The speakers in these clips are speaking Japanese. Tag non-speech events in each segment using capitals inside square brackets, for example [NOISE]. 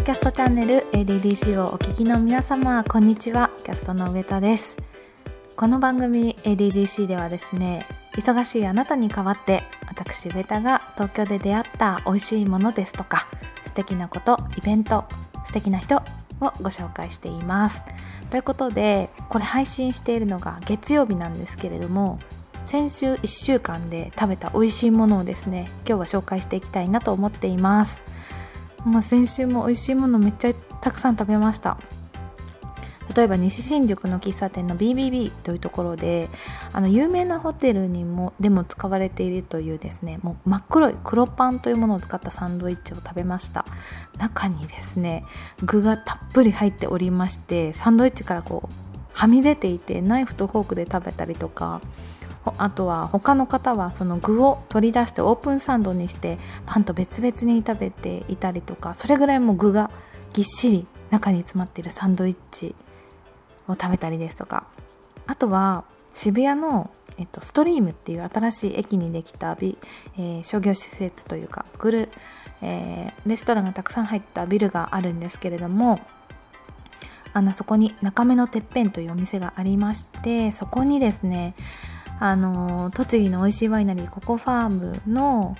ドキャストチャンネル ADDC をお聞きの皆様こんにちはキャストの上田です。この番組 ADDC ではですね忙しいあなたに代わって私上田が東京で出会った美味しいものですとか素敵なことイベント素敵な人をご紹介しています。ということでこれ配信しているのが月曜日なんですけれども先週1週間で食べた美味しいものをですね今日は紹介していきたいなと思っています。もう先週も美味しいものめっちゃたくさん食べました。例えば西新宿の喫茶店の BBB というところであの有名なホテルにもでも使われているというですねもう真っ黒い黒パンというものを使ったサンドイッチを食べました。中にですね具がたっぷり入っておりましてサンドイッチからこうはみ出ていてナイフとフォークで食べたりとかあとは他の方はその具を取り出してオープンサンドにしてパンと別々に食べていたりとかそれぐらいも具がぎっしり中に詰まっているサンドイッチを食べたりですとか。あとは渋谷の、えっと、ストリームっていう新しい駅にできた、えー、商業施設というかグル、えー、レストランがたくさん入ったビルがあるんですけれどもあのそこに中目のてっぺんというお店がありましてそこにですねあの栃木の美味しいワイナリーココファームの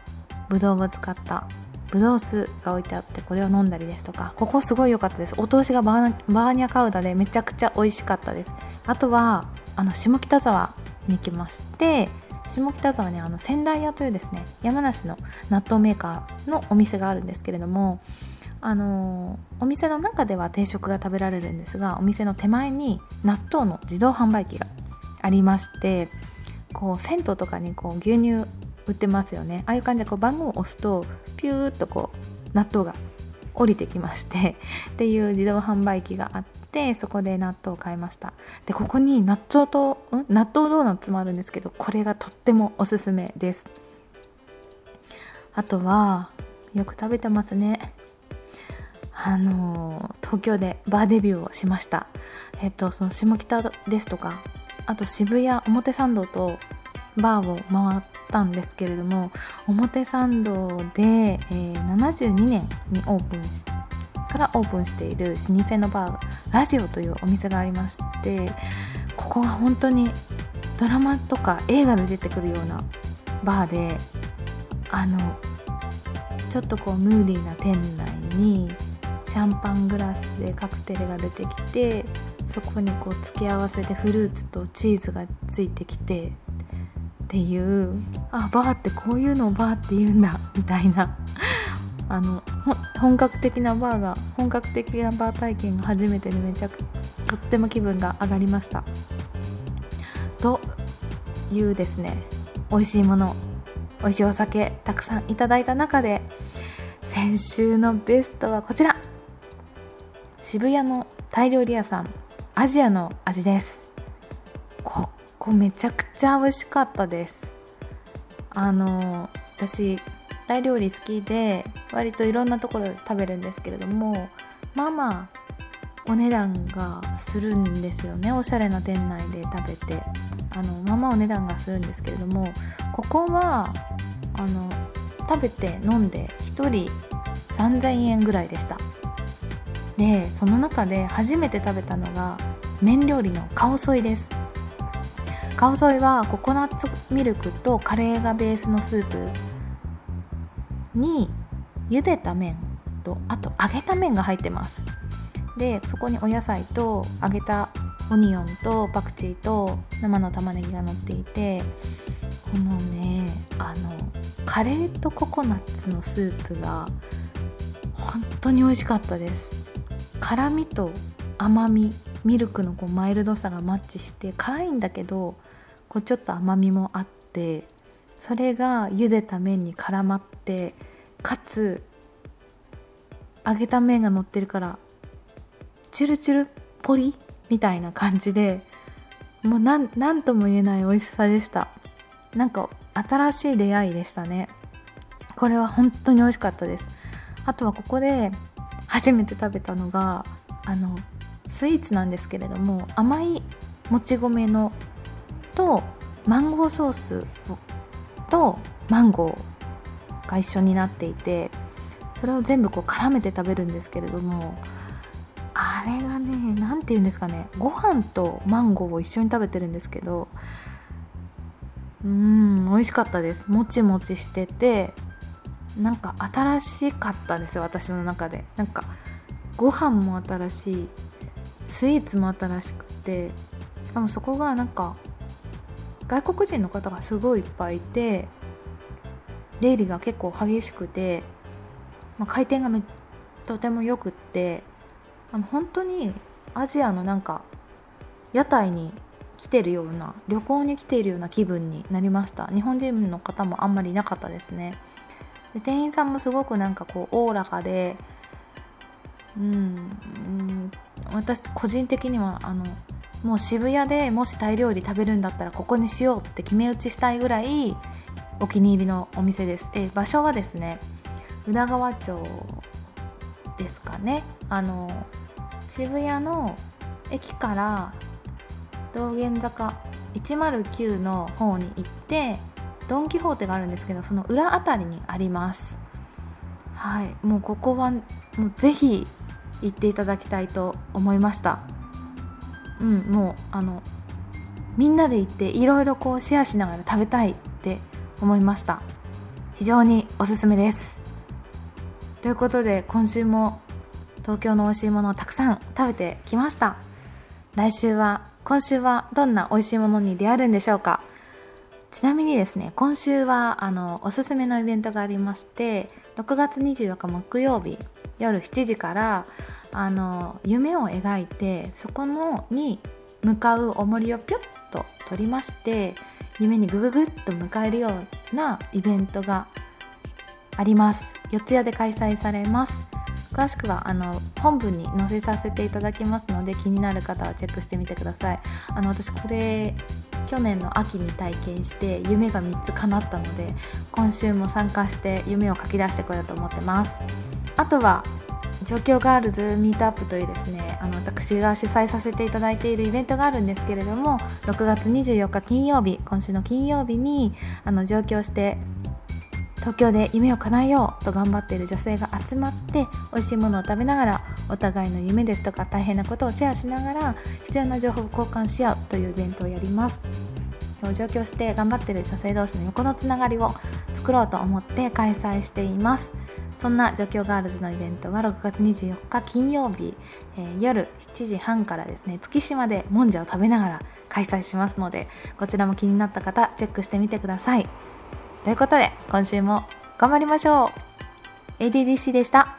ぶどうを使ったブドウ酢が置いてあってこれを飲んだりですとかここすごい良かったです。お通しがバーニャカウダでめちゃくちゃ美味しかったです。あとはあの下北沢に来まして下北沢にあの仙台屋というですね山梨の納豆メーカーのお店があるんですけれどもあのお店の中では定食が食べられるんですがお店の手前に納豆の自動販売機がありましてこう銭湯とかにこう牛乳売ってますよね。ああいう感じでこう番号を押すとピューッとこう納豆が降りてきまして [LAUGHS] っていう自動販売機があってそこで納豆を買いました。でここに納豆とん？納豆ドーナツもあるんですけどこれがとってもおすすめです。あとはよく食べてますね。あの東京でバーデビューをしました。えっとその下北ですとかあと渋谷表参道とバーを回ったんですけれども表参道で、えー、72年にオープンしからオープンしている老舗のバーラジオというお店がありましてここが本当にドラマとか映画で出てくるようなバーであのちょっとこうムーディーな店内にシャンパングラスでカクテルが出てきてそこにこう付け合わせでフルーツとチーズがついてきてっていうあバーってこういうのをバーって言うんだみたいな。[LAUGHS] あの本格的なバーが本格的なバー体験が初めてでめちゃくとっても気分が上がりました。というですね美味しいもの美味しいお酒たくさんいただいた中で先週のベストはこちら。渋谷のタイ料理屋さん。アジアの味です。ここめちゃくちゃ美味しかったです。あの私タイ料理好きで割といろんなところで食べるんですけれどもまあまあお値段がするんですよね。おしゃれな店内で食べて。あのまあまあお値段がするんですけれどもここはあの食べて飲んで1人3000円ぐらいでした。でその中で初めて食べたのが麺料理のカオソイです。カオソイはココナッツミルクとカレーがベースのスープに茹でた麺とあと揚げた麺が入ってます。でそこにお野菜と揚げたオニオンとパクチーと生の玉ねぎが乗っていてこのねあのカレーとココナッツのスープが本当に美味しかったです。辛みと甘みミルクのこうマイルドさがマッチして辛いんだけどこうちょっと甘みもあってそれが茹でた麺に絡まってかつ揚げた麺が乗ってるからチュルチュルポリみたいな感じでもう何とも言えない美味しさでした。なんか新しい出会いでしたね。これは本当に美味しかったです。あとはここで初めて食べたのがあのスイーツなんですけれども甘いもち米のとマンゴーソースとマンゴーが一緒になっていてそれを全部こう絡めて食べるんですけれどもあれがね何て言うんですかねご飯とマンゴーを一緒に食べてるんですけどうん美味しかったです。もちもちしててなんか新しかったです私の中で。なんかご飯も新しいスイーツも新しくて。しかもそこがなんか外国人の方がすごいいっぱいいて出入りが結構激しくて、まあ、回転がめとてもよくってあの本当にアジアのなんか屋台に来てるような旅行に来ているような気分になりました。日本人の方もあんまりいなかったですね。で店員さんもすごくなんかこうおおらかでうん、うん、私個人的にはあのもう渋谷でもしタイ料理食べるんだったらここにしようって決め打ちしたいぐらいお気に入りのお店です。え場所はですね宇田川町ですかね。あの渋谷の駅から道玄坂109の方に行ってドン・キホーテがあるんですけどその裏あたりにあります。はい。もうここはもうぜひ行っていただきたいと思いました。うんもうあのみんなで行っていろいろこうシェアしながら食べたいって思いました。非常におすすめです。ということで今週も東京の美味しいものをたくさん食べてきました。来週は今週はどんな美味しいものに出会えるんでしょうか。ちなみにですね今週はあのおすすめのイベントがありまして6月24日木曜日夜7時からあの夢を描いてそこのに向かう重りをピュッと取りまして夢にグググッと迎えるようなイベントがあります。四谷で開催されます。詳しくはあの本文に載せさせていただきますので気になる方はチェックしてみてください。あの私これ去年の秋に体験して夢が3つ叶ったので今週も参加して夢を書き出してこようと思ってます。あとは状況ガールズミートアップというですねあの私が主催させていただいているイベントがあるんですけれども6月24日金曜日今週の金曜日にあの上京して東京で夢を叶えようと頑張っている女性が集まって美味しいものを食べながらお互いの夢ですとか大変なことをシェアしながら必要な情報を交換し合うというイベントをやります。上京して頑張っている女性同士の横のつながりを作ろうと思って開催しています。そんな上京ガールズのイベントは6月24日金曜日、えー、夜7時半からですね月島でもんじゃを食べながら開催しますのでこちらも気になった方チェックしてみてください。ということで今週も頑張りましょう。ADDC でした。